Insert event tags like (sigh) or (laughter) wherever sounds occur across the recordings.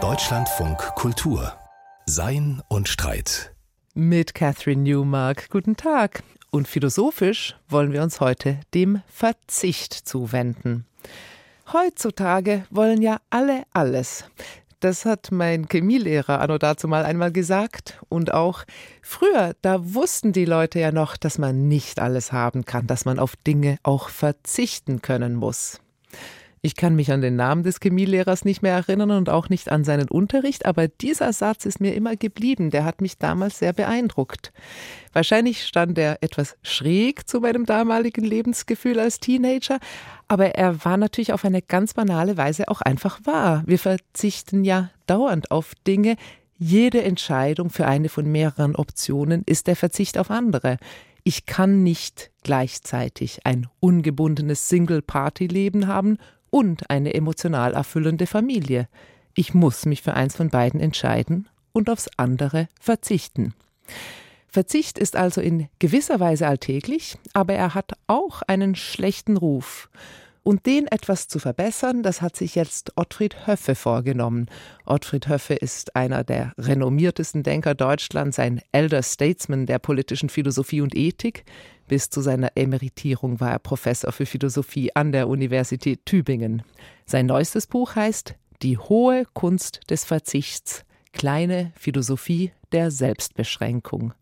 Deutschlandfunk Kultur Sein und Streit mit Catherine Newmark. Guten Tag. Und philosophisch wollen wir uns heute dem Verzicht zuwenden. Heutzutage wollen ja alle alles. Das hat mein Chemielehrer anno dazu mal einmal gesagt. Und auch früher, da wussten die Leute ja noch, dass man nicht alles haben kann, dass man auf Dinge auch verzichten können muss. Ich kann mich an den Namen des Chemielehrers nicht mehr erinnern und auch nicht an seinen Unterricht, aber dieser Satz ist mir immer geblieben. Der hat mich damals sehr beeindruckt. Wahrscheinlich stand er etwas schräg zu meinem damaligen Lebensgefühl als Teenager, aber er war natürlich auf eine ganz banale Weise auch einfach wahr. Wir verzichten ja dauernd auf Dinge, jede Entscheidung für eine von mehreren Optionen ist der Verzicht auf andere. Ich kann nicht gleichzeitig ein ungebundenes Single-Party-Leben haben und eine emotional erfüllende Familie. Ich muss mich für eins von beiden entscheiden und aufs andere verzichten. Verzicht ist also in gewisser Weise alltäglich, aber er hat auch einen schlechten Ruf. Und den etwas zu verbessern, das hat sich jetzt Ottfried Höffe vorgenommen. Ottfried Höffe ist einer der renommiertesten Denker Deutschlands, ein Elder Statesman der politischen Philosophie und Ethik. Bis zu seiner Emeritierung war er Professor für Philosophie an der Universität Tübingen. Sein neuestes Buch heißt Die hohe Kunst des Verzichts. Kleine Philosophie der Selbstbeschränkung.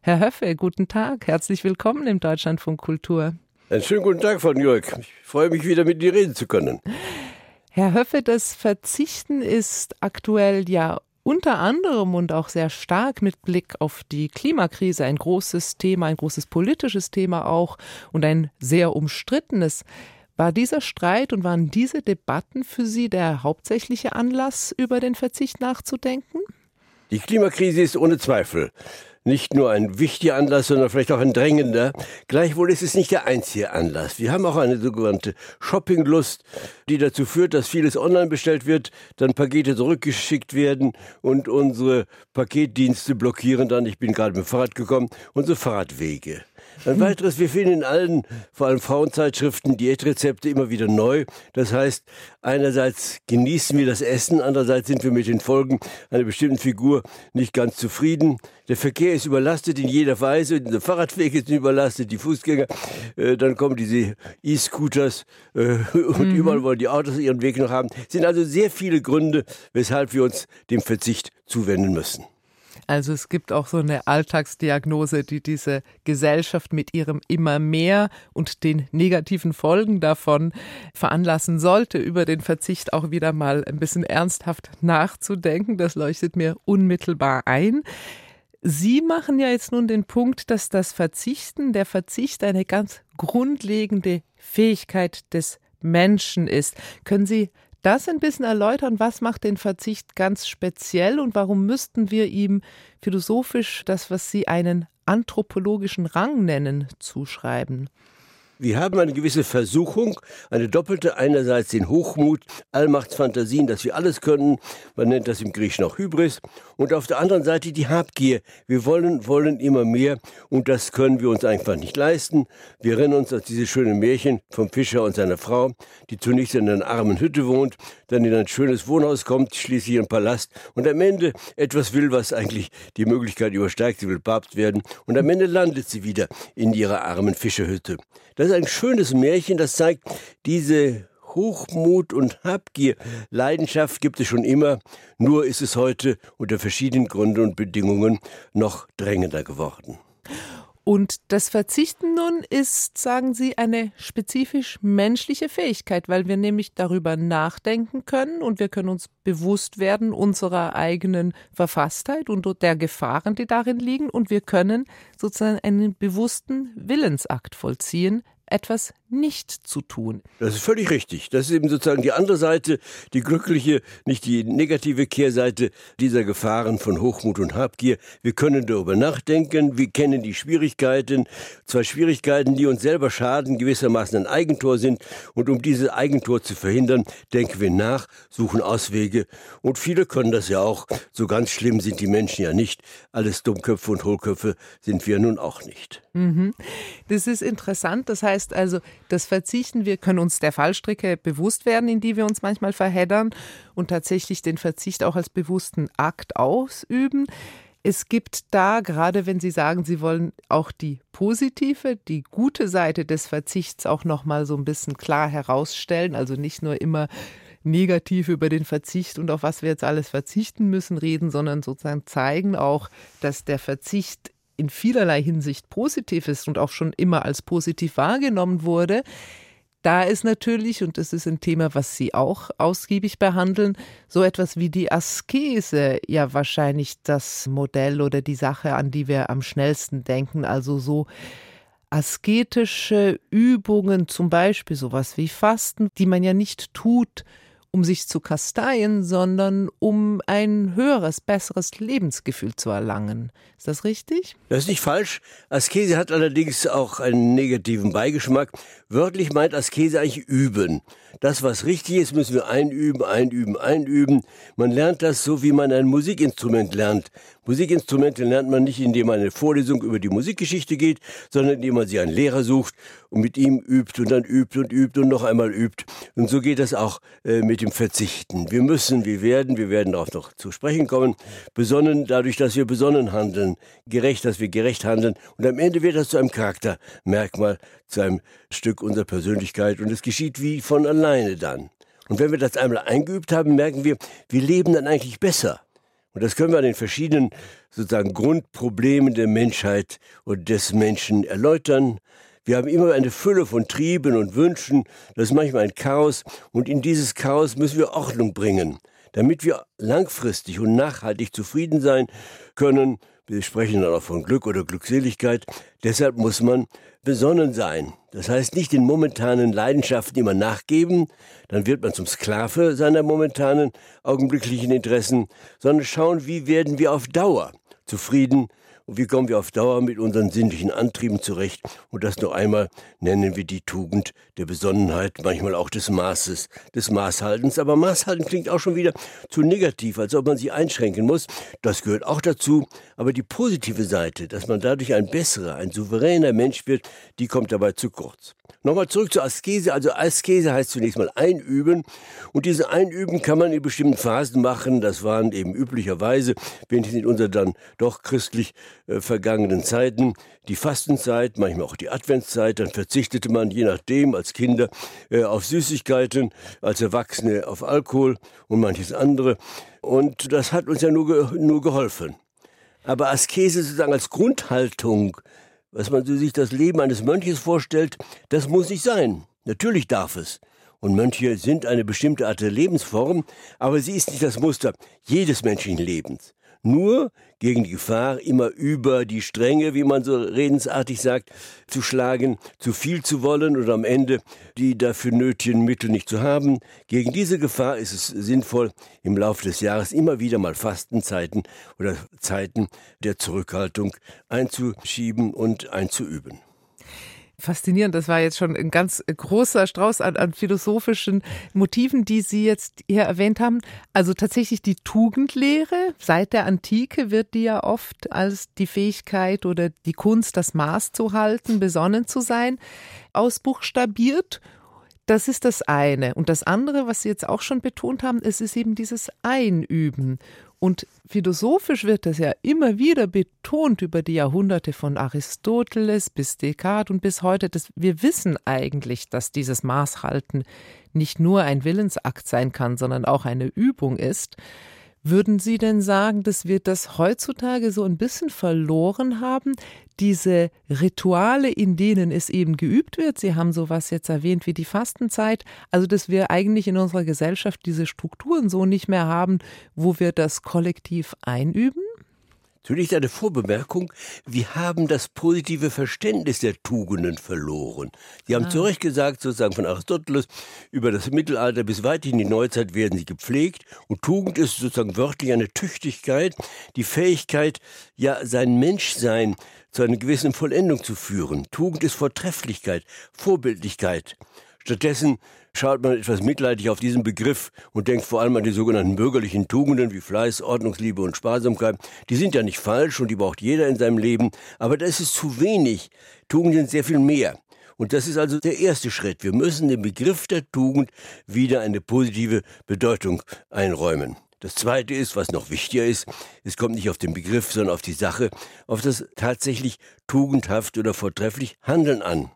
Herr Höffe, guten Tag. Herzlich willkommen im Deutschlandfunk Kultur. Einen schönen guten Tag, Frau Jörg. Ich freue mich wieder mit Ihnen reden zu können. Herr Höffe, das Verzichten ist aktuell ja unter anderem und auch sehr stark mit Blick auf die Klimakrise ein großes Thema, ein großes politisches Thema auch und ein sehr umstrittenes. War dieser Streit und waren diese Debatten für Sie der hauptsächliche Anlass, über den Verzicht nachzudenken? Die Klimakrise ist ohne Zweifel nicht nur ein wichtiger Anlass, sondern vielleicht auch ein drängender. Gleichwohl ist es nicht der einzige Anlass. Wir haben auch eine sogenannte Shoppinglust, die dazu führt, dass vieles online bestellt wird, dann Pakete zurückgeschickt werden und unsere Paketdienste blockieren dann, ich bin gerade mit dem Fahrrad gekommen, unsere Fahrradwege. Ein weiteres, wir finden in allen, vor allem Frauenzeitschriften, Diätrezepte immer wieder neu. Das heißt, einerseits genießen wir das Essen, andererseits sind wir mit den Folgen einer bestimmten Figur nicht ganz zufrieden. Der Verkehr ist überlastet in jeder Weise, der Fahrradweg ist überlastet, die Fußgänger, äh, dann kommen diese E-Scooters äh, (laughs) und mhm. überall wollen die Autos ihren Weg noch haben. Es sind also sehr viele Gründe, weshalb wir uns dem Verzicht zuwenden müssen. Also es gibt auch so eine Alltagsdiagnose, die diese Gesellschaft mit ihrem immer mehr und den negativen Folgen davon veranlassen sollte, über den Verzicht auch wieder mal ein bisschen ernsthaft nachzudenken. Das leuchtet mir unmittelbar ein. Sie machen ja jetzt nun den Punkt, dass das Verzichten, der Verzicht eine ganz grundlegende Fähigkeit des Menschen ist. Können Sie das ein bisschen erläutern, was macht den Verzicht ganz speziell und warum müssten wir ihm philosophisch das, was Sie einen anthropologischen Rang nennen, zuschreiben? Wir haben eine gewisse Versuchung, eine doppelte, einerseits den Hochmut, Allmachtsfantasien, dass wir alles können, man nennt das im Griechischen auch Hybris, und auf der anderen Seite die Habgier. Wir wollen, wollen immer mehr und das können wir uns einfach nicht leisten. Wir erinnern uns an dieses schöne Märchen vom Fischer und seiner Frau, die zunächst in einer armen Hütte wohnt, dann in ein schönes Wohnhaus kommt, schließlich in Palast und am Ende etwas will, was eigentlich die Möglichkeit übersteigt, sie will Papst werden und am Ende landet sie wieder in ihrer armen Fischerhütte. Das ist ein schönes Märchen, das zeigt, diese Hochmut und Habgier, Leidenschaft gibt es schon immer, nur ist es heute unter verschiedenen Gründen und Bedingungen noch drängender geworden. Und das Verzichten nun ist, sagen Sie, eine spezifisch menschliche Fähigkeit, weil wir nämlich darüber nachdenken können und wir können uns bewusst werden unserer eigenen Verfasstheit und der Gefahren, die darin liegen und wir können sozusagen einen bewussten Willensakt vollziehen, etwas nicht zu tun. Das ist völlig richtig. Das ist eben sozusagen die andere Seite, die glückliche, nicht die negative Kehrseite dieser Gefahren von Hochmut und Habgier. Wir können darüber nachdenken, wir kennen die Schwierigkeiten, zwar Schwierigkeiten, die uns selber schaden, gewissermaßen ein Eigentor sind. Und um dieses Eigentor zu verhindern, denken wir nach, suchen Auswege. Und viele können das ja auch. So ganz schlimm sind die Menschen ja nicht. Alles Dummköpfe und Hohlköpfe sind wir nun auch nicht. Mhm. Das ist interessant. Das heißt, heißt also, das Verzichten, wir können uns der Fallstricke bewusst werden, in die wir uns manchmal verheddern und tatsächlich den Verzicht auch als bewussten Akt ausüben. Es gibt da, gerade wenn Sie sagen, Sie wollen auch die positive, die gute Seite des Verzichts auch noch mal so ein bisschen klar herausstellen, also nicht nur immer negativ über den Verzicht und auf was wir jetzt alles verzichten müssen reden, sondern sozusagen zeigen auch, dass der Verzicht in vielerlei Hinsicht positiv ist und auch schon immer als positiv wahrgenommen wurde. Da ist natürlich, und das ist ein Thema, was Sie auch ausgiebig behandeln, so etwas wie die Askese ja wahrscheinlich das Modell oder die Sache, an die wir am schnellsten denken. Also so asketische Übungen, zum Beispiel sowas wie Fasten, die man ja nicht tut, um sich zu kasteien, sondern um ein höheres, besseres Lebensgefühl zu erlangen. Ist das richtig? Das ist nicht falsch. Askese hat allerdings auch einen negativen Beigeschmack. Wörtlich meint Askese eigentlich üben. Das, was richtig ist, müssen wir einüben, einüben, einüben. Man lernt das so, wie man ein Musikinstrument lernt. Musikinstrumente lernt man nicht, indem man eine Vorlesung über die Musikgeschichte geht, sondern indem man sich einen Lehrer sucht und mit ihm übt und dann übt und übt und noch einmal übt. Und so geht das auch äh, mit dem Verzichten. Wir müssen, wir werden, wir werden darauf noch zu sprechen kommen, besonnen dadurch, dass wir besonnen handeln, gerecht, dass wir gerecht handeln. Und am Ende wird das zu einem Charaktermerkmal, zu einem Stück unserer Persönlichkeit. Und es geschieht wie von alleine dann. Und wenn wir das einmal eingeübt haben, merken wir, wir leben dann eigentlich besser. Und das können wir an den verschiedenen sozusagen Grundproblemen der Menschheit und des Menschen erläutern. Wir haben immer eine Fülle von Trieben und Wünschen. Das ist manchmal ein Chaos. Und in dieses Chaos müssen wir Ordnung bringen, damit wir langfristig und nachhaltig zufrieden sein können. Wir sprechen dann auch von Glück oder Glückseligkeit. Deshalb muss man besonnen sein. Das heißt nicht den momentanen Leidenschaften immer nachgeben, dann wird man zum Sklave seiner momentanen augenblicklichen Interessen, sondern schauen, wie werden wir auf Dauer zufrieden und wie kommen wir auf Dauer mit unseren sinnlichen Antrieben zurecht? Und das noch einmal nennen wir die Tugend der Besonnenheit, manchmal auch des Maßes, des Maßhaltens. Aber Maßhalten klingt auch schon wieder zu negativ, als ob man sie einschränken muss. Das gehört auch dazu. Aber die positive Seite, dass man dadurch ein besserer, ein souveräner Mensch wird, die kommt dabei zu kurz. Nochmal zurück zur Askese. Also Askese heißt zunächst mal einüben. Und diese Einüben kann man in bestimmten Phasen machen. Das waren eben üblicherweise, wenigstens in unserer dann doch christlich äh, vergangenen Zeiten, die Fastenzeit, manchmal auch die Adventszeit. Dann verzichtete man je nachdem als Kinder äh, auf Süßigkeiten, als Erwachsene auf Alkohol und manches andere. Und das hat uns ja nur, ge nur geholfen. Aber Askese sozusagen als Grundhaltung was man sich das Leben eines Mönches vorstellt, das muss nicht sein. Natürlich darf es. Und Mönche sind eine bestimmte Art der Lebensform, aber sie ist nicht das Muster jedes menschlichen Lebens nur gegen die Gefahr, immer über die Stränge, wie man so redensartig sagt, zu schlagen, zu viel zu wollen oder am Ende die dafür nötigen Mittel nicht zu haben. Gegen diese Gefahr ist es sinnvoll, im Laufe des Jahres immer wieder mal Fastenzeiten oder Zeiten der Zurückhaltung einzuschieben und einzuüben. Faszinierend, das war jetzt schon ein ganz großer Strauß an, an, philosophischen Motiven, die Sie jetzt hier erwähnt haben. Also tatsächlich die Tugendlehre. Seit der Antike wird die ja oft als die Fähigkeit oder die Kunst, das Maß zu halten, besonnen zu sein, ausbuchstabiert. Das ist das eine. Und das andere, was Sie jetzt auch schon betont haben, es ist eben dieses Einüben. Und philosophisch wird das ja immer wieder betont über die Jahrhunderte von Aristoteles bis Descartes und bis heute. Dass wir wissen eigentlich, dass dieses Maßhalten nicht nur ein Willensakt sein kann, sondern auch eine Übung ist. Würden Sie denn sagen, dass wir das heutzutage so ein bisschen verloren haben? Diese Rituale, in denen es eben geübt wird, Sie haben sowas jetzt erwähnt wie die Fastenzeit, also dass wir eigentlich in unserer Gesellschaft diese Strukturen so nicht mehr haben, wo wir das kollektiv einüben? Zunächst eine Vorbemerkung. Wir haben das positive Verständnis der Tugenden verloren. Sie haben ah. zu Recht gesagt, sozusagen von Aristoteles, über das Mittelalter bis weit in die Neuzeit werden sie gepflegt. Und Tugend ist sozusagen wörtlich eine Tüchtigkeit, die Fähigkeit, ja, sein Menschsein zu einer gewissen Vollendung zu führen. Tugend ist Vortrefflichkeit, Vorbildlichkeit. Stattdessen schaut man etwas mitleidig auf diesen Begriff und denkt vor allem an die sogenannten bürgerlichen Tugenden wie Fleiß, Ordnungsliebe und Sparsamkeit. Die sind ja nicht falsch und die braucht jeder in seinem Leben, aber das ist zu wenig. Tugenden sind sehr viel mehr. Und das ist also der erste Schritt. Wir müssen dem Begriff der Tugend wieder eine positive Bedeutung einräumen. Das Zweite ist, was noch wichtiger ist, es kommt nicht auf den Begriff, sondern auf die Sache, auf das tatsächlich tugendhaft oder vortrefflich Handeln an.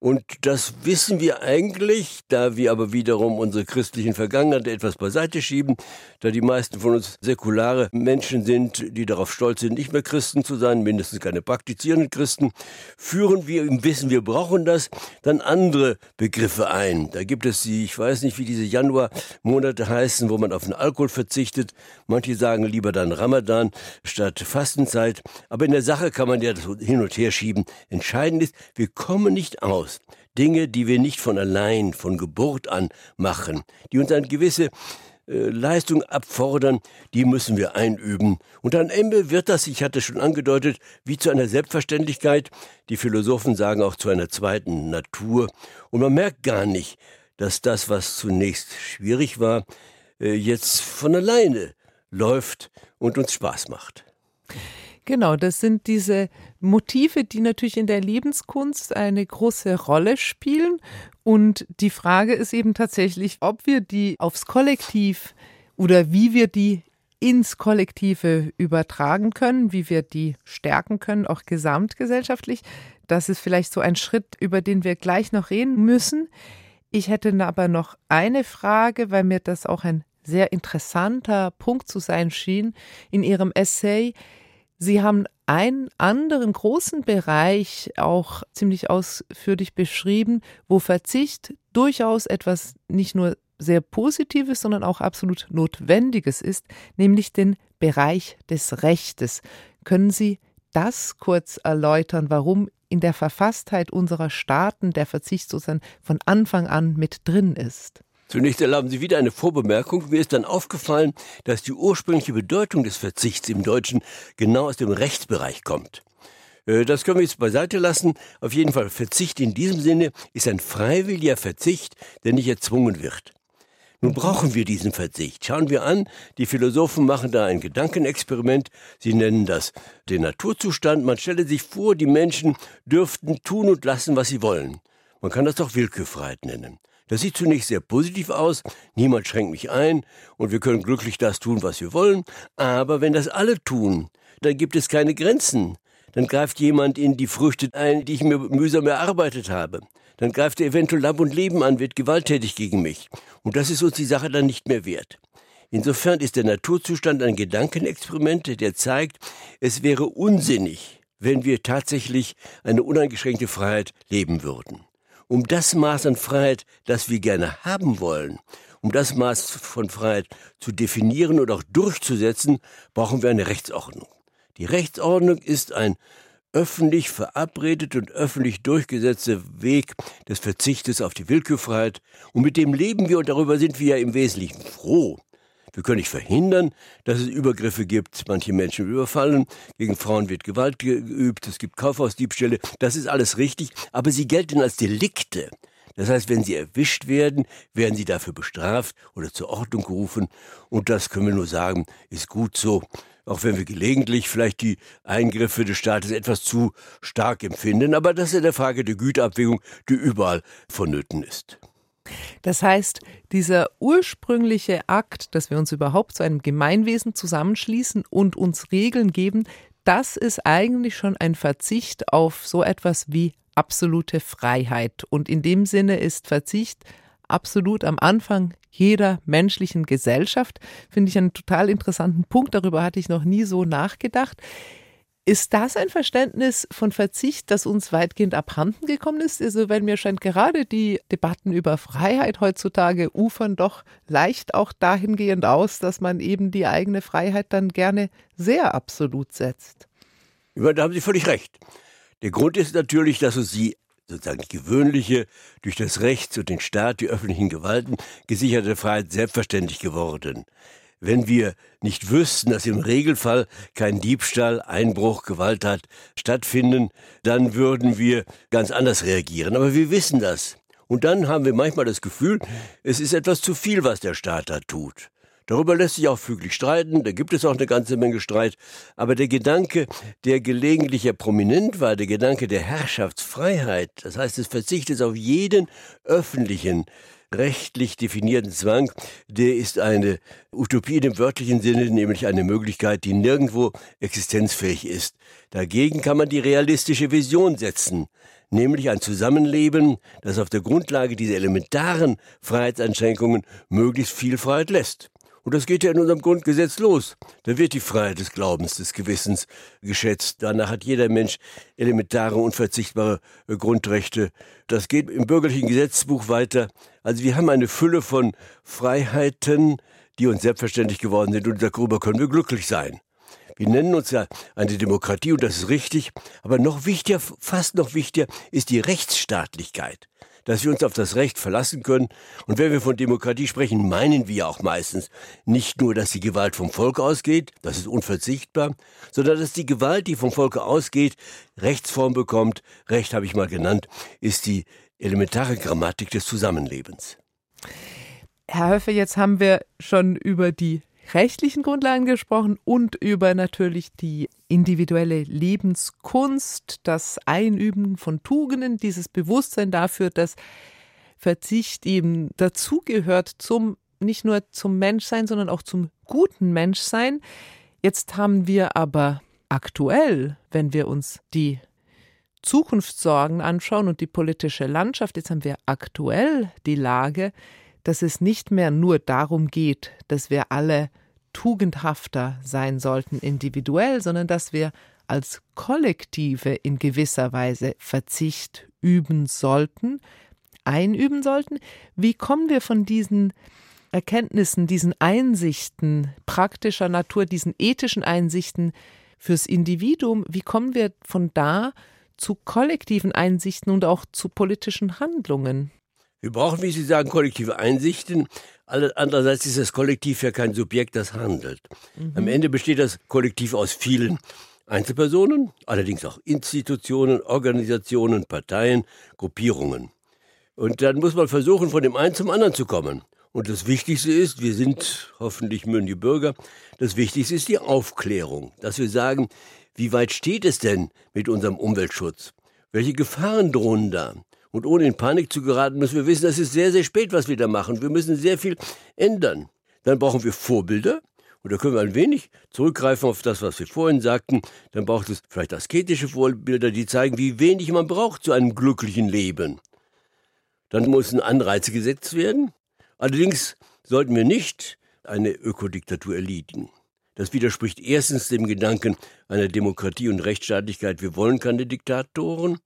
Und das wissen wir eigentlich, da wir aber wiederum unsere christlichen Vergangenheit etwas beiseite schieben, da die meisten von uns säkulare Menschen sind, die darauf stolz sind, nicht mehr Christen zu sein, mindestens keine praktizierenden Christen, führen wir im Wissen, wir brauchen das, dann andere Begriffe ein. Da gibt es die, ich weiß nicht, wie diese Januarmonate heißen, wo man auf den Alkohol verzichtet. Manche sagen lieber dann Ramadan statt Fastenzeit. Aber in der Sache kann man ja das hin und her schieben. Entscheidend ist, wir kommen nicht aus aus. Dinge, die wir nicht von allein, von Geburt an machen, die uns eine gewisse äh, Leistung abfordern, die müssen wir einüben. Und am Ende wird das, ich hatte schon angedeutet, wie zu einer Selbstverständlichkeit. Die Philosophen sagen auch zu einer zweiten Natur. Und man merkt gar nicht, dass das, was zunächst schwierig war, äh, jetzt von alleine läuft und uns Spaß macht. Genau, das sind diese Motive, die natürlich in der Lebenskunst eine große Rolle spielen. Und die Frage ist eben tatsächlich, ob wir die aufs Kollektiv oder wie wir die ins Kollektive übertragen können, wie wir die stärken können, auch gesamtgesellschaftlich. Das ist vielleicht so ein Schritt, über den wir gleich noch reden müssen. Ich hätte aber noch eine Frage, weil mir das auch ein sehr interessanter Punkt zu sein schien in Ihrem Essay. Sie haben einen anderen großen Bereich auch ziemlich ausführlich beschrieben, wo Verzicht durchaus etwas nicht nur sehr Positives, sondern auch absolut Notwendiges ist, nämlich den Bereich des Rechtes. Können Sie das kurz erläutern, warum in der Verfasstheit unserer Staaten der Verzicht sozusagen von Anfang an mit drin ist? Zunächst erlauben Sie wieder eine Vorbemerkung. Mir ist dann aufgefallen, dass die ursprüngliche Bedeutung des Verzichts im Deutschen genau aus dem Rechtsbereich kommt. Äh, das können wir jetzt beiseite lassen. Auf jeden Fall, Verzicht in diesem Sinne ist ein freiwilliger Verzicht, der nicht erzwungen wird. Nun brauchen wir diesen Verzicht. Schauen wir an, die Philosophen machen da ein Gedankenexperiment. Sie nennen das den Naturzustand. Man stelle sich vor, die Menschen dürften tun und lassen, was sie wollen. Man kann das auch Willkürfreiheit nennen. Das sieht zunächst sehr positiv aus, niemand schränkt mich ein und wir können glücklich das tun, was wir wollen, aber wenn das alle tun, dann gibt es keine Grenzen. Dann greift jemand in die Früchte ein, die ich mir mühsam erarbeitet habe. Dann greift er eventuell Leib und Leben an, wird gewalttätig gegen mich. Und das ist uns die Sache dann nicht mehr wert. Insofern ist der Naturzustand ein Gedankenexperiment, der zeigt, es wäre unsinnig, wenn wir tatsächlich eine uneingeschränkte Freiheit leben würden um das Maß an Freiheit, das wir gerne haben wollen, um das Maß von Freiheit zu definieren und auch durchzusetzen, brauchen wir eine Rechtsordnung. Die Rechtsordnung ist ein öffentlich verabredet und öffentlich durchgesetzter Weg des Verzichtes auf die Willkürfreiheit. Und mit dem leben wir und darüber sind wir ja im Wesentlichen froh. Wir können nicht verhindern, dass es Übergriffe gibt. Manche Menschen überfallen, gegen Frauen wird Gewalt geübt, es gibt Kaufhausdiebstähle. Das ist alles richtig, aber sie gelten als Delikte. Das heißt, wenn sie erwischt werden, werden sie dafür bestraft oder zur Ordnung gerufen. Und das können wir nur sagen, ist gut so. Auch wenn wir gelegentlich vielleicht die Eingriffe des Staates etwas zu stark empfinden. Aber das ist eine Frage der Güterabwägung, die überall vonnöten ist. Das heißt, dieser ursprüngliche Akt, dass wir uns überhaupt zu einem Gemeinwesen zusammenschließen und uns Regeln geben, das ist eigentlich schon ein Verzicht auf so etwas wie absolute Freiheit. Und in dem Sinne ist Verzicht absolut am Anfang jeder menschlichen Gesellschaft. Finde ich einen total interessanten Punkt. Darüber hatte ich noch nie so nachgedacht. Ist das ein Verständnis von Verzicht, das uns weitgehend abhanden gekommen ist? Also, weil mir scheint gerade die Debatten über Freiheit heutzutage ufern doch leicht auch dahingehend aus, dass man eben die eigene Freiheit dann gerne sehr absolut setzt. Ja, da haben Sie völlig recht. Der Grund ist natürlich, dass uns die sozusagen gewöhnliche, durch das Recht und den Staat, die öffentlichen Gewalten gesicherte Freiheit selbstverständlich geworden wenn wir nicht wüssten, dass im Regelfall kein Diebstahl, Einbruch, Gewalttat stattfinden, dann würden wir ganz anders reagieren. Aber wir wissen das. Und dann haben wir manchmal das Gefühl, es ist etwas zu viel, was der Staat da tut. Darüber lässt sich auch füglich streiten, da gibt es auch eine ganze Menge Streit, aber der Gedanke, der gelegentlich ja prominent war, der Gedanke der Herrschaftsfreiheit, das heißt des Verzichtes auf jeden öffentlichen rechtlich definierten Zwang, der ist eine Utopie im wörtlichen Sinne, nämlich eine Möglichkeit, die nirgendwo existenzfähig ist. Dagegen kann man die realistische Vision setzen, nämlich ein Zusammenleben, das auf der Grundlage dieser elementaren Freiheitseinschränkungen möglichst viel Freiheit lässt. Und das geht ja in unserem Grundgesetz los. Da wird die Freiheit des Glaubens, des Gewissens geschätzt. Danach hat jeder Mensch elementare, unverzichtbare Grundrechte. Das geht im bürgerlichen Gesetzbuch weiter. Also wir haben eine Fülle von Freiheiten, die uns selbstverständlich geworden sind und darüber können wir glücklich sein. Wir nennen uns ja eine Demokratie und das ist richtig, aber noch wichtiger, fast noch wichtiger ist die Rechtsstaatlichkeit dass wir uns auf das Recht verlassen können. Und wenn wir von Demokratie sprechen, meinen wir auch meistens nicht nur, dass die Gewalt vom Volk ausgeht, das ist unverzichtbar, sondern dass die Gewalt, die vom Volke ausgeht, Rechtsform bekommt. Recht habe ich mal genannt, ist die elementare Grammatik des Zusammenlebens. Herr Höffe, jetzt haben wir schon über die rechtlichen Grundlagen gesprochen und über natürlich die individuelle Lebenskunst, das Einüben von Tugenden, dieses Bewusstsein dafür, dass Verzicht eben dazugehört zum nicht nur zum Menschsein, sondern auch zum guten Menschsein. Jetzt haben wir aber aktuell, wenn wir uns die Zukunftssorgen anschauen und die politische Landschaft, jetzt haben wir aktuell die Lage, dass es nicht mehr nur darum geht, dass wir alle tugendhafter sein sollten individuell, sondern dass wir als Kollektive in gewisser Weise Verzicht üben sollten, einüben sollten. Wie kommen wir von diesen Erkenntnissen, diesen Einsichten praktischer Natur, diesen ethischen Einsichten fürs Individuum, wie kommen wir von da zu kollektiven Einsichten und auch zu politischen Handlungen? Wir brauchen, wie Sie sagen, kollektive Einsichten. Andererseits ist das Kollektiv ja kein Subjekt, das handelt. Mhm. Am Ende besteht das Kollektiv aus vielen Einzelpersonen, allerdings auch Institutionen, Organisationen, Parteien, Gruppierungen. Und dann muss man versuchen, von dem einen zum anderen zu kommen. Und das Wichtigste ist, wir sind hoffentlich mündige Bürger, das Wichtigste ist die Aufklärung, dass wir sagen, wie weit steht es denn mit unserem Umweltschutz? Welche Gefahren drohen da? Und ohne in Panik zu geraten, müssen wir wissen, das ist sehr, sehr spät, was wir da machen. Wir müssen sehr viel ändern. Dann brauchen wir Vorbilder. Und da können wir ein wenig zurückgreifen auf das, was wir vorhin sagten. Dann braucht es vielleicht asketische Vorbilder, die zeigen, wie wenig man braucht zu einem glücklichen Leben. Dann müssen Anreize gesetzt werden. Allerdings sollten wir nicht eine Ökodiktatur erliegen. Das widerspricht erstens dem Gedanken einer Demokratie und Rechtsstaatlichkeit. Wir wollen keine Diktatoren.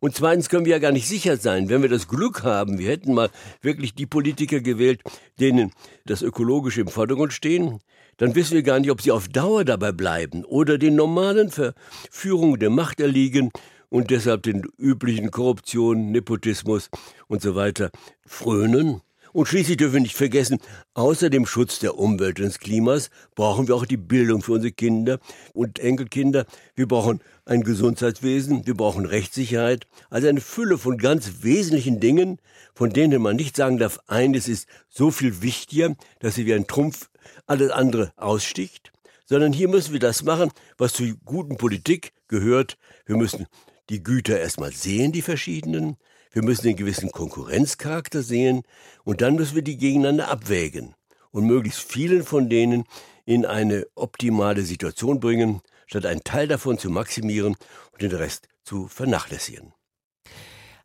Und zweitens können wir ja gar nicht sicher sein, wenn wir das Glück haben, wir hätten mal wirklich die Politiker gewählt, denen das Ökologische im Vordergrund stehen, dann wissen wir gar nicht, ob sie auf Dauer dabei bleiben oder den normalen Verführungen der Macht erliegen und deshalb den üblichen Korruption, Nepotismus und so weiter frönen. Und schließlich dürfen wir nicht vergessen, außer dem Schutz der Umwelt und des Klimas brauchen wir auch die Bildung für unsere Kinder und Enkelkinder. Wir brauchen ein Gesundheitswesen, wir brauchen Rechtssicherheit, also eine Fülle von ganz wesentlichen Dingen, von denen man nicht sagen darf, eines ist so viel wichtiger, dass sie wie ein Trumpf alles andere aussticht, sondern hier müssen wir das machen, was zur guten Politik gehört. Wir müssen die Güter erstmal sehen, die verschiedenen. Wir müssen den gewissen Konkurrenzcharakter sehen und dann müssen wir die gegeneinander abwägen und möglichst vielen von denen in eine optimale Situation bringen, statt einen Teil davon zu maximieren und den Rest zu vernachlässigen.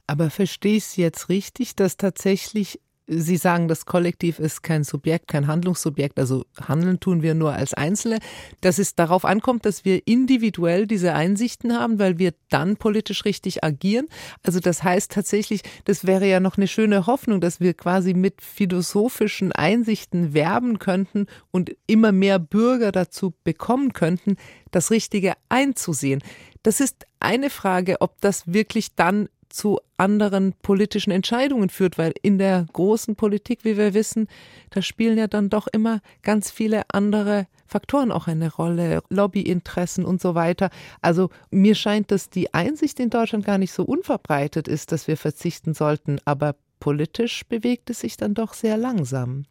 Aber verstehe ich jetzt richtig, dass tatsächlich Sie sagen, das Kollektiv ist kein Subjekt, kein Handlungssubjekt, also handeln tun wir nur als Einzelne, dass es darauf ankommt, dass wir individuell diese Einsichten haben, weil wir dann politisch richtig agieren. Also das heißt tatsächlich, das wäre ja noch eine schöne Hoffnung, dass wir quasi mit philosophischen Einsichten werben könnten und immer mehr Bürger dazu bekommen könnten, das Richtige einzusehen. Das ist eine Frage, ob das wirklich dann zu anderen politischen Entscheidungen führt, weil in der großen Politik, wie wir wissen, da spielen ja dann doch immer ganz viele andere Faktoren auch eine Rolle, Lobbyinteressen und so weiter. Also mir scheint, dass die Einsicht in Deutschland gar nicht so unverbreitet ist, dass wir verzichten sollten, aber politisch bewegt es sich dann doch sehr langsam.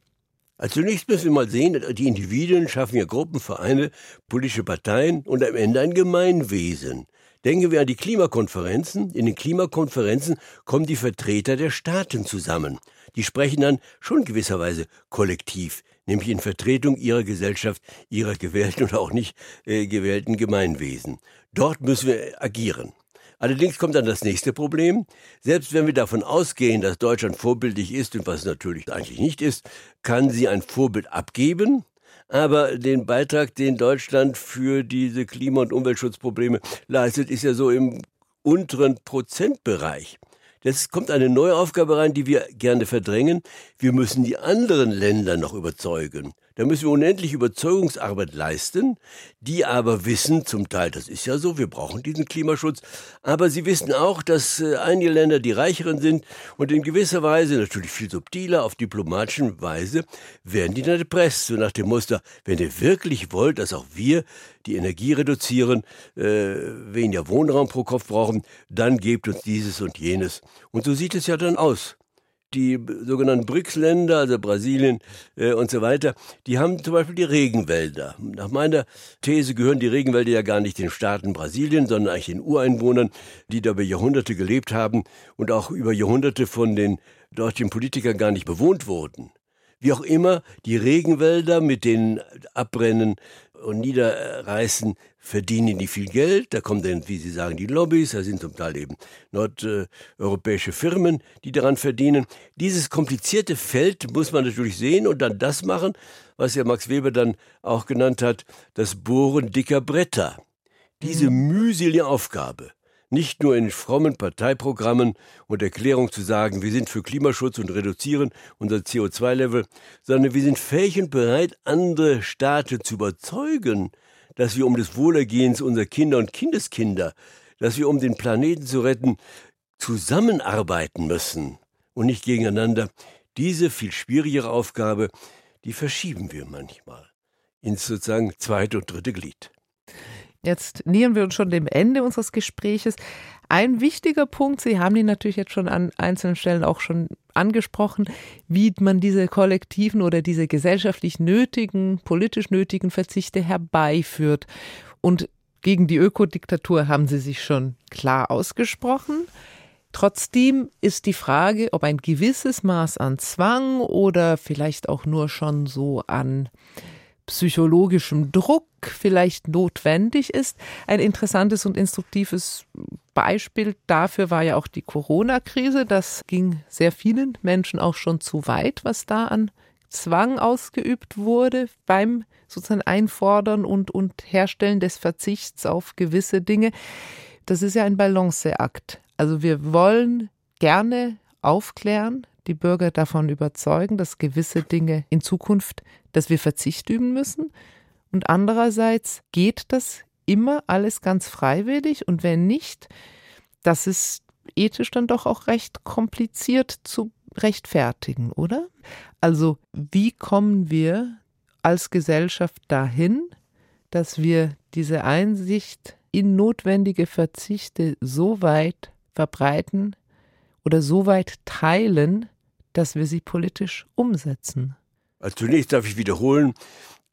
Also zunächst müssen wir mal sehen, die Individuen schaffen ja Gruppen, Vereine, politische Parteien und am Ende ein Gemeinwesen. Denken wir an die Klimakonferenzen. In den Klimakonferenzen kommen die Vertreter der Staaten zusammen. Die sprechen dann schon gewisserweise kollektiv, nämlich in Vertretung ihrer Gesellschaft, ihrer gewählten oder auch nicht äh, gewählten Gemeinwesen. Dort müssen wir agieren. Allerdings kommt dann das nächste Problem. Selbst wenn wir davon ausgehen, dass Deutschland vorbildlich ist und was natürlich eigentlich nicht ist, kann sie ein Vorbild abgeben. Aber den Beitrag, den Deutschland für diese Klima- und Umweltschutzprobleme leistet, ist ja so im unteren Prozentbereich. Jetzt kommt eine neue Aufgabe rein, die wir gerne verdrängen. Wir müssen die anderen Länder noch überzeugen. Da müssen wir unendlich Überzeugungsarbeit leisten, die aber wissen, zum Teil, das ist ja so, wir brauchen diesen Klimaschutz, aber sie wissen auch, dass äh, einige Länder die reicheren sind und in gewisser Weise, natürlich viel subtiler, auf diplomatischen Weise, werden die dann erpresst, so nach dem Muster, wenn ihr wirklich wollt, dass auch wir die Energie reduzieren, äh, weniger Wohnraum pro Kopf brauchen, dann gebt uns dieses und jenes. Und so sieht es ja dann aus die sogenannten BRICS-Länder, also Brasilien äh, und so weiter, die haben zum Beispiel die Regenwälder. Nach meiner These gehören die Regenwälder ja gar nicht den Staaten Brasilien, sondern eigentlich den Ureinwohnern, die da über Jahrhunderte gelebt haben und auch über Jahrhunderte von den deutschen Politikern gar nicht bewohnt wurden. Wie auch immer, die Regenwälder mit den Abbrennen und Niederreißen verdienen die viel Geld. Da kommen dann, wie Sie sagen, die Lobbys, da sind zum Teil eben nordeuropäische Firmen, die daran verdienen. Dieses komplizierte Feld muss man natürlich sehen und dann das machen, was ja Max Weber dann auch genannt hat, das Bohren dicker Bretter. Diese mhm. mühselige Aufgabe, nicht nur in frommen Parteiprogrammen und Erklärungen zu sagen, wir sind für Klimaschutz und reduzieren unser CO2-Level, sondern wir sind fähig und bereit, andere Staaten zu überzeugen, dass wir um des Wohlergehens unserer Kinder und Kindeskinder, dass wir um den Planeten zu retten, zusammenarbeiten müssen und nicht gegeneinander. Diese viel schwierigere Aufgabe, die verschieben wir manchmal ins sozusagen zweite und dritte Glied. Jetzt nähern wir uns schon dem Ende unseres Gespräches. Ein wichtiger Punkt, Sie haben ihn natürlich jetzt schon an einzelnen Stellen auch schon angesprochen, wie man diese kollektiven oder diese gesellschaftlich nötigen, politisch nötigen Verzichte herbeiführt. Und gegen die Ökodiktatur haben Sie sich schon klar ausgesprochen. Trotzdem ist die Frage, ob ein gewisses Maß an Zwang oder vielleicht auch nur schon so an psychologischem Druck vielleicht notwendig ist. Ein interessantes und instruktives Beispiel dafür war ja auch die Corona-Krise. Das ging sehr vielen Menschen auch schon zu weit, was da an Zwang ausgeübt wurde beim sozusagen Einfordern und, und Herstellen des Verzichts auf gewisse Dinge. Das ist ja ein Balanceakt. Also wir wollen gerne aufklären, die Bürger davon überzeugen, dass gewisse Dinge in Zukunft, dass wir Verzicht üben müssen. Und andererseits geht das immer alles ganz freiwillig und wenn nicht, das ist ethisch dann doch auch recht kompliziert zu rechtfertigen, oder? Also wie kommen wir als Gesellschaft dahin, dass wir diese Einsicht in notwendige Verzichte so weit verbreiten oder so weit teilen, dass wir sie politisch umsetzen? Also zunächst darf ich wiederholen,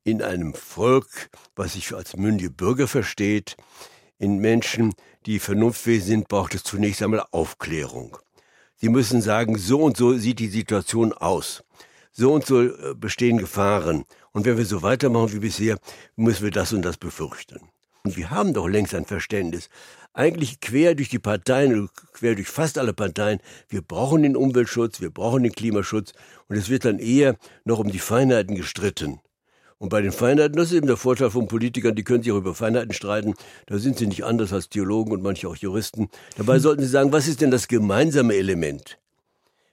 in einem Volk, was sich als mündige Bürger versteht, in Menschen, die vernunftfähig sind, braucht es zunächst einmal Aufklärung. Sie müssen sagen, so und so sieht die Situation aus. So und so äh, bestehen Gefahren. Und wenn wir so weitermachen wie bisher, müssen wir das und das befürchten. Und wir haben doch längst ein Verständnis, eigentlich quer durch die Parteien, quer durch fast alle Parteien, wir brauchen den Umweltschutz, wir brauchen den Klimaschutz und es wird dann eher noch um die Feinheiten gestritten. Und bei den Feinheiten, das ist eben der Vorteil von Politikern, die können sich auch über Feinheiten streiten. Da sind sie nicht anders als Theologen und manche auch Juristen. Dabei (laughs) sollten sie sagen, was ist denn das gemeinsame Element?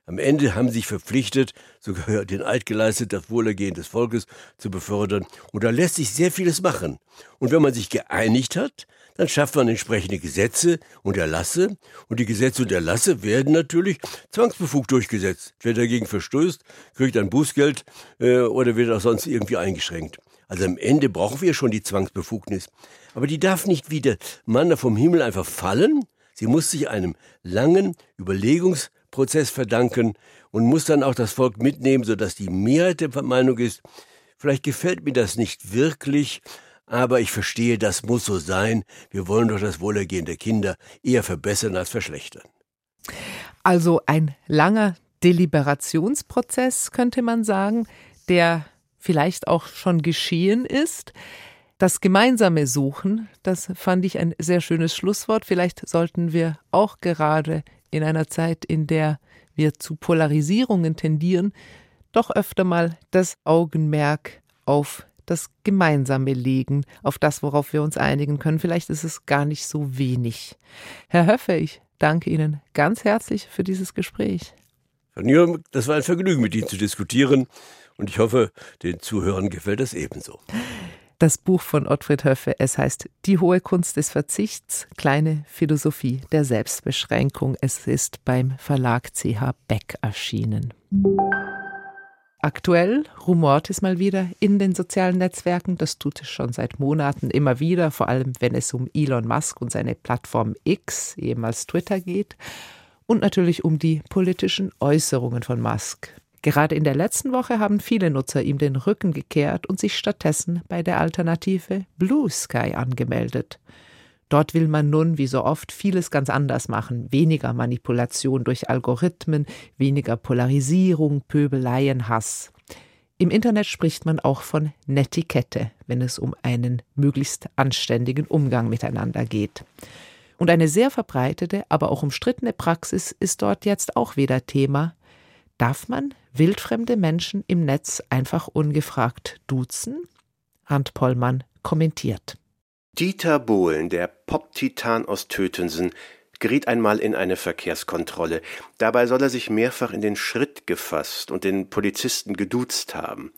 Am Ende haben sie sich verpflichtet, sogar den Eid geleistet, das Wohlergehen des Volkes zu befördern. Und da lässt sich sehr vieles machen. Und wenn man sich geeinigt hat, dann schafft man entsprechende Gesetze und Erlasse. Und die Gesetze und Erlasse werden natürlich zwangsbefugt durchgesetzt. Wer dagegen verstößt, kriegt ein Bußgeld äh, oder wird auch sonst irgendwie eingeschränkt. Also am Ende brauchen wir schon die Zwangsbefugnis. Aber die darf nicht wie der Mann vom Himmel einfach fallen. Sie muss sich einem langen Überlegungs Prozess verdanken. und muss dann auch das Volk mitnehmen, sodass die Mehrheit der Meinung ist, vielleicht gefällt mir das nicht wirklich, aber ich verstehe, das muss so sein. Wir wollen doch das Wohlergehen der Kinder eher verbessern als verschlechtern. Also ein langer Deliberationsprozess, könnte man sagen, der vielleicht auch schon geschehen ist. Das gemeinsame Suchen, das fand ich ein sehr schönes Schlusswort. Vielleicht sollten wir auch gerade in einer Zeit, in der wir zu Polarisierungen tendieren, doch öfter mal das Augenmerk auf das Gemeinsame legen, auf das, worauf wir uns einigen können. Vielleicht ist es gar nicht so wenig. Herr Höffe, ich danke Ihnen ganz herzlich für dieses Gespräch. Herr Nürm, das war ein Vergnügen, mit Ihnen zu diskutieren und ich hoffe, den Zuhörern gefällt das ebenso. Das Buch von Ottfried Höffe, es heißt Die hohe Kunst des Verzichts, kleine Philosophie der Selbstbeschränkung. Es ist beim Verlag CH Beck erschienen. Aktuell rumort es mal wieder in den sozialen Netzwerken. Das tut es schon seit Monaten immer wieder, vor allem wenn es um Elon Musk und seine Plattform X, ehemals Twitter, geht. Und natürlich um die politischen Äußerungen von Musk. Gerade in der letzten Woche haben viele Nutzer ihm den Rücken gekehrt und sich stattdessen bei der Alternative Blue Sky angemeldet. Dort will man nun, wie so oft, vieles ganz anders machen. Weniger Manipulation durch Algorithmen, weniger Polarisierung, Pöbeleien, Hass. Im Internet spricht man auch von Netiquette, wenn es um einen möglichst anständigen Umgang miteinander geht. Und eine sehr verbreitete, aber auch umstrittene Praxis ist dort jetzt auch wieder Thema. Darf man wildfremde Menschen im Netz einfach ungefragt duzen? Arndt Pollmann kommentiert. Dieter Bohlen, der Pop-Titan aus Tötensen, geriet einmal in eine Verkehrskontrolle. Dabei soll er sich mehrfach in den Schritt gefasst und den Polizisten geduzt haben.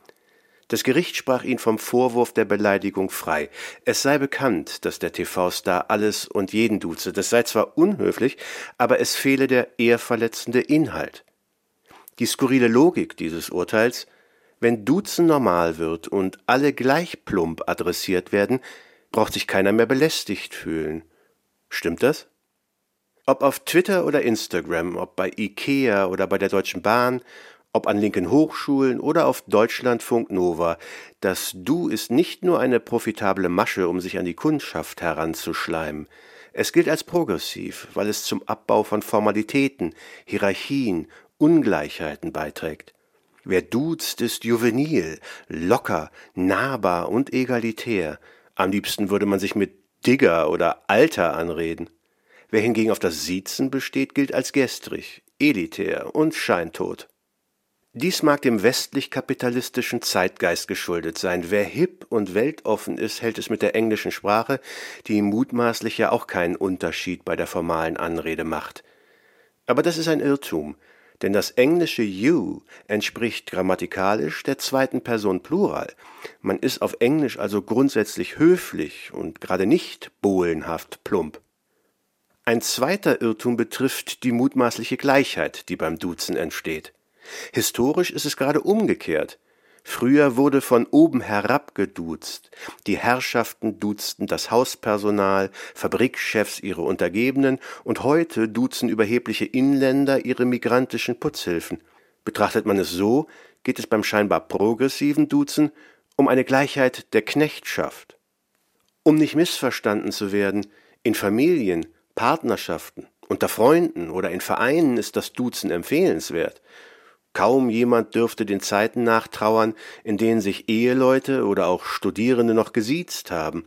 Das Gericht sprach ihn vom Vorwurf der Beleidigung frei. Es sei bekannt, dass der TV-Star alles und jeden duze. Das sei zwar unhöflich, aber es fehle der ehrverletzende Inhalt. Die skurrile Logik dieses Urteils, wenn Duzen normal wird und alle gleich plump adressiert werden, braucht sich keiner mehr belästigt fühlen. Stimmt das? Ob auf Twitter oder Instagram, ob bei IKEA oder bei der Deutschen Bahn, ob an linken Hochschulen oder auf Deutschlandfunk Nova, das Du ist nicht nur eine profitable Masche, um sich an die Kundschaft heranzuschleimen. Es gilt als progressiv, weil es zum Abbau von Formalitäten, Hierarchien, Ungleichheiten beiträgt. Wer duzt, ist juvenil, locker, nahbar und egalitär. Am liebsten würde man sich mit Digger oder Alter anreden. Wer hingegen auf das Siezen besteht, gilt als gestrig, elitär und scheintot. Dies mag dem westlich-kapitalistischen Zeitgeist geschuldet sein. Wer hip und weltoffen ist, hält es mit der englischen Sprache, die mutmaßlich ja auch keinen Unterschied bei der formalen Anrede macht. Aber das ist ein Irrtum denn das englische you entspricht grammatikalisch der zweiten Person Plural. Man ist auf Englisch also grundsätzlich höflich und gerade nicht bohlenhaft plump. Ein zweiter Irrtum betrifft die mutmaßliche Gleichheit, die beim Duzen entsteht. Historisch ist es gerade umgekehrt. Früher wurde von oben herab geduzt. Die Herrschaften duzten das Hauspersonal, Fabrikchefs ihre Untergebenen und heute duzen überhebliche Inländer ihre migrantischen Putzhilfen. Betrachtet man es so, geht es beim scheinbar progressiven Duzen um eine Gleichheit der Knechtschaft. Um nicht missverstanden zu werden, in Familien, Partnerschaften, unter Freunden oder in Vereinen ist das Duzen empfehlenswert. Kaum jemand dürfte den Zeiten nachtrauern, in denen sich Eheleute oder auch Studierende noch gesiezt haben.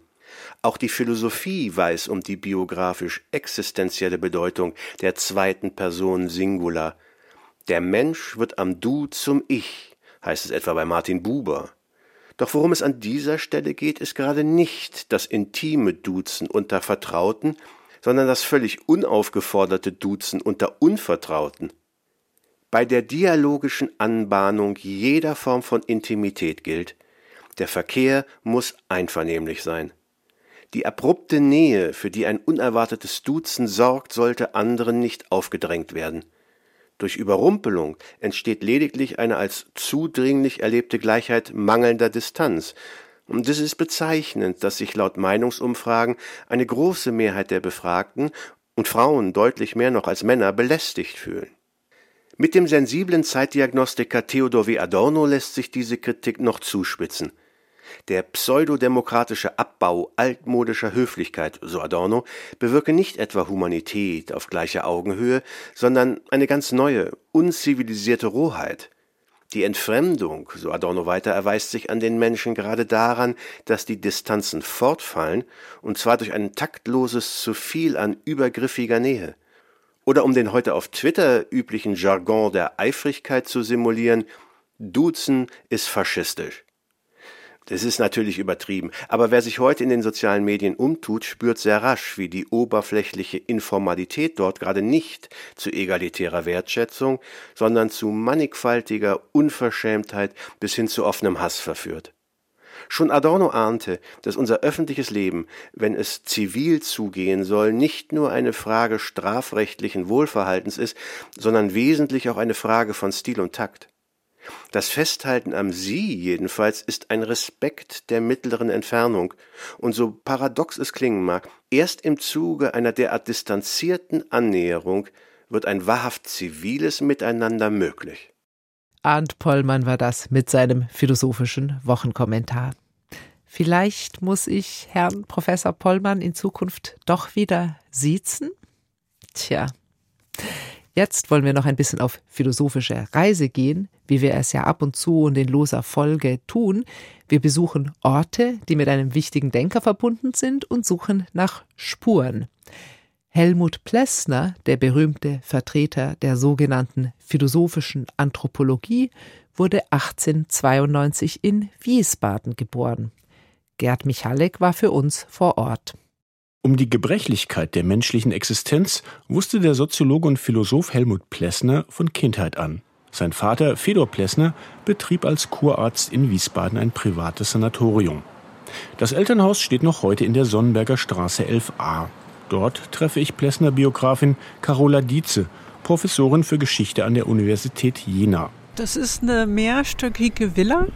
Auch die Philosophie weiß um die biografisch existenzielle Bedeutung der zweiten Person Singular. Der Mensch wird am Du zum Ich, heißt es etwa bei Martin Buber. Doch worum es an dieser Stelle geht, ist gerade nicht das intime Duzen unter Vertrauten, sondern das völlig unaufgeforderte Duzen unter Unvertrauten. Bei der dialogischen Anbahnung jeder Form von Intimität gilt, der Verkehr muss einvernehmlich sein. Die abrupte Nähe, für die ein unerwartetes Duzen sorgt, sollte anderen nicht aufgedrängt werden. Durch Überrumpelung entsteht lediglich eine als zudringlich erlebte Gleichheit mangelnder Distanz, und es ist bezeichnend, dass sich laut Meinungsumfragen eine große Mehrheit der Befragten und Frauen deutlich mehr noch als Männer belästigt fühlen. Mit dem sensiblen Zeitdiagnostiker Theodor W. Adorno lässt sich diese Kritik noch zuspitzen. Der pseudodemokratische Abbau altmodischer Höflichkeit, so Adorno, bewirke nicht etwa Humanität auf gleicher Augenhöhe, sondern eine ganz neue, unzivilisierte Rohheit. Die Entfremdung, so Adorno weiter, erweist sich an den Menschen gerade daran, dass die Distanzen fortfallen, und zwar durch ein taktloses zu viel an übergriffiger Nähe. Oder um den heute auf Twitter üblichen Jargon der Eifrigkeit zu simulieren, Duzen ist faschistisch. Das ist natürlich übertrieben, aber wer sich heute in den sozialen Medien umtut, spürt sehr rasch, wie die oberflächliche Informalität dort gerade nicht zu egalitärer Wertschätzung, sondern zu mannigfaltiger Unverschämtheit bis hin zu offenem Hass verführt. Schon Adorno ahnte, dass unser öffentliches Leben, wenn es zivil zugehen soll, nicht nur eine Frage strafrechtlichen Wohlverhaltens ist, sondern wesentlich auch eine Frage von Stil und Takt. Das Festhalten am Sie jedenfalls ist ein Respekt der mittleren Entfernung, und so paradox es klingen mag, erst im Zuge einer derart distanzierten Annäherung wird ein wahrhaft ziviles Miteinander möglich. Arndt Pollmann war das mit seinem philosophischen Wochenkommentar. Vielleicht muss ich Herrn Professor Pollmann in Zukunft doch wieder siezen? Tja. Jetzt wollen wir noch ein bisschen auf philosophische Reise gehen, wie wir es ja ab und zu und in loser Folge tun. Wir besuchen Orte, die mit einem wichtigen Denker verbunden sind und suchen nach Spuren. Helmut Plessner, der berühmte Vertreter der sogenannten philosophischen Anthropologie, wurde 1892 in Wiesbaden geboren. Gerd Michalek war für uns vor Ort. Um die Gebrechlichkeit der menschlichen Existenz wusste der Soziologe und Philosoph Helmut Plessner von Kindheit an. Sein Vater Fedor Plessner betrieb als Kurarzt in Wiesbaden ein privates Sanatorium. Das Elternhaus steht noch heute in der Sonnenberger Straße 11a. Dort treffe ich Plessner-Biografin Carola Dietze, Professorin für Geschichte an der Universität Jena. Das ist eine mehrstöckige Villa,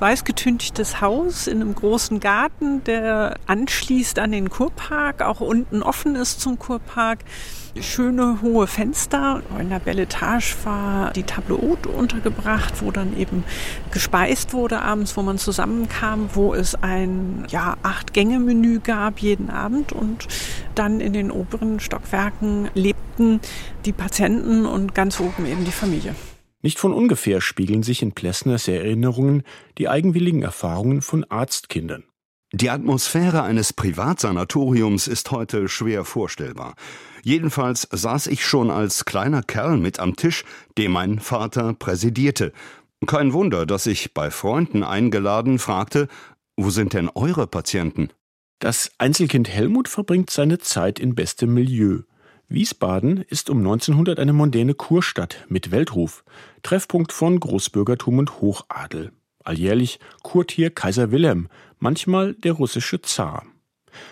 weißgetünchtes Haus in einem großen Garten, der anschließt an den Kurpark, auch unten offen ist zum Kurpark. Schöne hohe Fenster. In der Belle Etage war die Table Haute untergebracht, wo dann eben gespeist wurde abends, wo man zusammenkam, wo es ein ja, Acht-Gänge-Menü gab jeden Abend und dann in den oberen Stockwerken lebten die Patienten und ganz oben eben die Familie. Nicht von ungefähr spiegeln sich in Plessners Erinnerungen die eigenwilligen Erfahrungen von Arztkindern. Die Atmosphäre eines Privatsanatoriums ist heute schwer vorstellbar. Jedenfalls saß ich schon als kleiner Kerl mit am Tisch, dem mein Vater präsidierte. Kein Wunder, dass ich bei Freunden eingeladen fragte, wo sind denn eure Patienten? Das Einzelkind Helmut verbringt seine Zeit in bestem Milieu. Wiesbaden ist um 1900 eine mondäne Kurstadt mit Weltruf, Treffpunkt von Großbürgertum und Hochadel. Alljährlich kurt hier Kaiser Wilhelm, manchmal der russische Zar.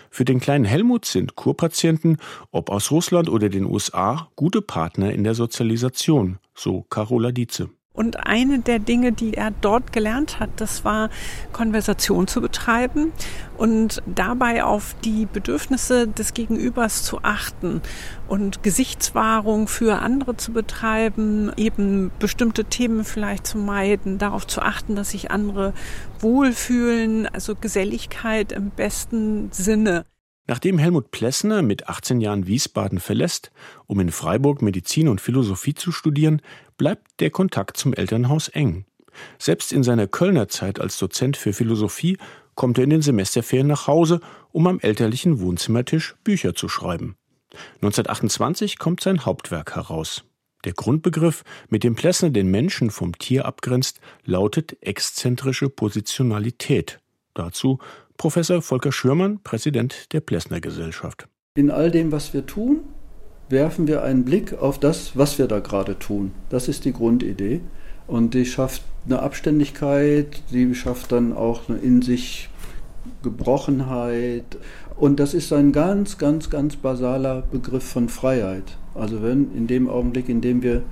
Für den kleinen Helmut sind Kurpatienten, ob aus Russland oder den USA, gute Partner in der Sozialisation, so Carola Dietze. Und eine der Dinge, die er dort gelernt hat, das war Konversation zu betreiben und dabei auf die Bedürfnisse des Gegenübers zu achten und Gesichtswahrung für andere zu betreiben, eben bestimmte Themen vielleicht zu meiden, darauf zu achten, dass sich andere wohlfühlen, also Geselligkeit im besten Sinne. Nachdem Helmut Plessner mit 18 Jahren Wiesbaden verlässt, um in Freiburg Medizin und Philosophie zu studieren, bleibt der Kontakt zum Elternhaus eng. Selbst in seiner Kölner Zeit als Dozent für Philosophie kommt er in den Semesterferien nach Hause, um am elterlichen Wohnzimmertisch Bücher zu schreiben. 1928 kommt sein Hauptwerk heraus. Der Grundbegriff, mit dem Plessner den Menschen vom Tier abgrenzt, lautet exzentrische Positionalität. Dazu Professor Volker Schürmann, Präsident der Plessner Gesellschaft. In all dem, was wir tun, werfen wir einen Blick auf das, was wir da gerade tun. Das ist die Grundidee. Und die schafft eine Abständigkeit, die schafft dann auch eine in sich Gebrochenheit. Und das ist ein ganz, ganz, ganz basaler Begriff von Freiheit. Also wenn in dem Augenblick, in dem wir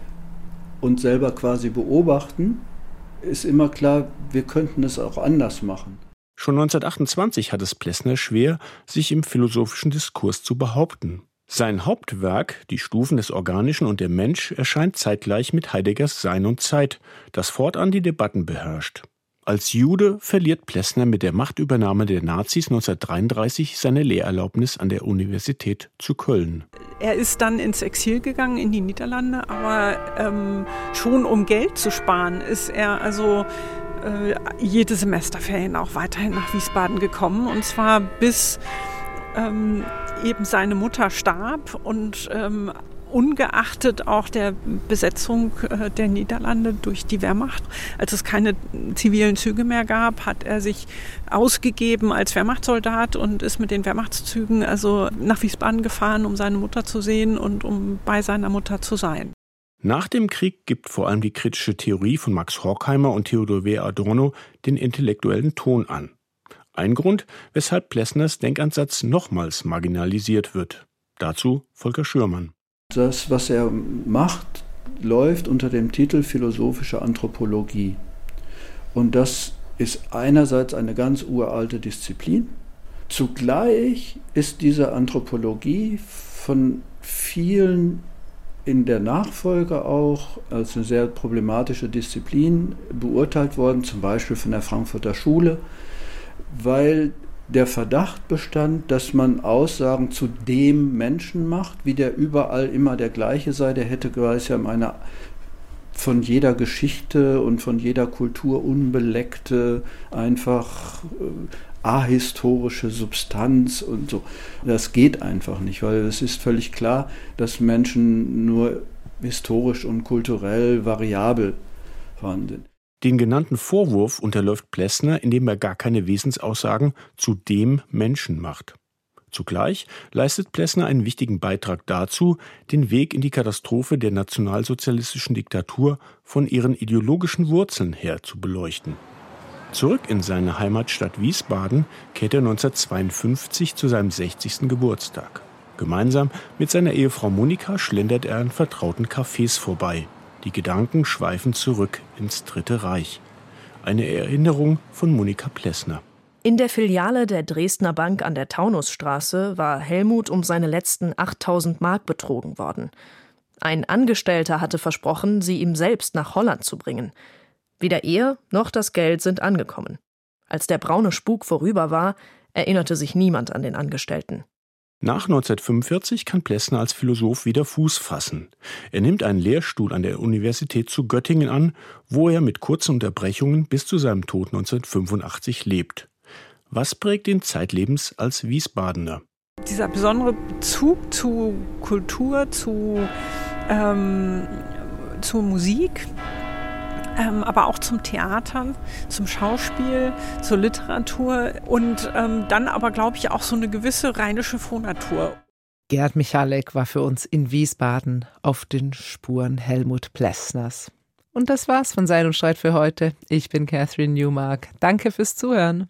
uns selber quasi beobachten, ist immer klar, wir könnten es auch anders machen. Schon 1928 hat es Plessner schwer, sich im philosophischen Diskurs zu behaupten. Sein Hauptwerk, Die Stufen des Organischen und der Mensch, erscheint zeitgleich mit Heideggers Sein und Zeit, das fortan die Debatten beherrscht. Als Jude verliert Plessner mit der Machtübernahme der Nazis 1933 seine Lehrerlaubnis an der Universität zu Köln. Er ist dann ins Exil gegangen in die Niederlande, aber ähm, schon um Geld zu sparen, ist er also äh, jede Semesterferien auch weiterhin nach Wiesbaden gekommen. Und zwar bis ähm, eben seine Mutter starb und ähm, ungeachtet auch der Besetzung äh, der Niederlande durch die Wehrmacht, als es keine zivilen Züge mehr gab, hat er sich ausgegeben als Wehrmachtssoldat und ist mit den Wehrmachtszügen also nach Wiesbaden gefahren, um seine Mutter zu sehen und um bei seiner Mutter zu sein. Nach dem Krieg gibt vor allem die kritische Theorie von Max Horkheimer und Theodor W. Adorno den intellektuellen Ton an. Ein Grund, weshalb Plessners Denkansatz nochmals marginalisiert wird. Dazu Volker Schürmann. Das, was er macht, läuft unter dem Titel Philosophische Anthropologie. Und das ist einerseits eine ganz uralte Disziplin. Zugleich ist diese Anthropologie von vielen in der Nachfolge auch als eine sehr problematische Disziplin beurteilt worden, zum Beispiel von der Frankfurter Schule, weil der Verdacht bestand, dass man Aussagen zu dem Menschen macht, wie der überall immer der gleiche sei. Der hätte gleichsam eine von jeder Geschichte und von jeder Kultur unbeleckte, einfach äh, ahistorische Substanz und so. Das geht einfach nicht, weil es ist völlig klar, dass Menschen nur historisch und kulturell variabel vorhanden. Den genannten Vorwurf unterläuft Plessner, indem er gar keine Wesensaussagen zu dem Menschen macht. Zugleich leistet Plessner einen wichtigen Beitrag dazu, den Weg in die Katastrophe der nationalsozialistischen Diktatur von ihren ideologischen Wurzeln her zu beleuchten. Zurück in seine Heimatstadt Wiesbaden kehrt er 1952 zu seinem 60. Geburtstag. Gemeinsam mit seiner Ehefrau Monika schlendert er an vertrauten Cafés vorbei, die Gedanken schweifen zurück ins Dritte Reich. Eine Erinnerung von Monika Plessner. In der Filiale der Dresdner Bank an der Taunusstraße war Helmut um seine letzten 8000 Mark betrogen worden. Ein Angestellter hatte versprochen, sie ihm selbst nach Holland zu bringen. Weder er noch das Geld sind angekommen. Als der braune Spuk vorüber war, erinnerte sich niemand an den Angestellten. Nach 1945 kann Plessner als Philosoph wieder Fuß fassen. Er nimmt einen Lehrstuhl an der Universität zu Göttingen an, wo er mit kurzen Unterbrechungen bis zu seinem Tod 1985 lebt. Was prägt ihn zeitlebens als Wiesbadener? Dieser besondere Bezug zu Kultur, zu, ähm, zur Musik, ähm, aber auch zum Theater, zum Schauspiel, zur Literatur und ähm, dann aber, glaube ich, auch so eine gewisse rheinische Frohnatur. Gerd Michalek war für uns in Wiesbaden auf den Spuren Helmut Plessners. Und das war's von Sein und Streit für heute. Ich bin Catherine Newmark. Danke fürs Zuhören.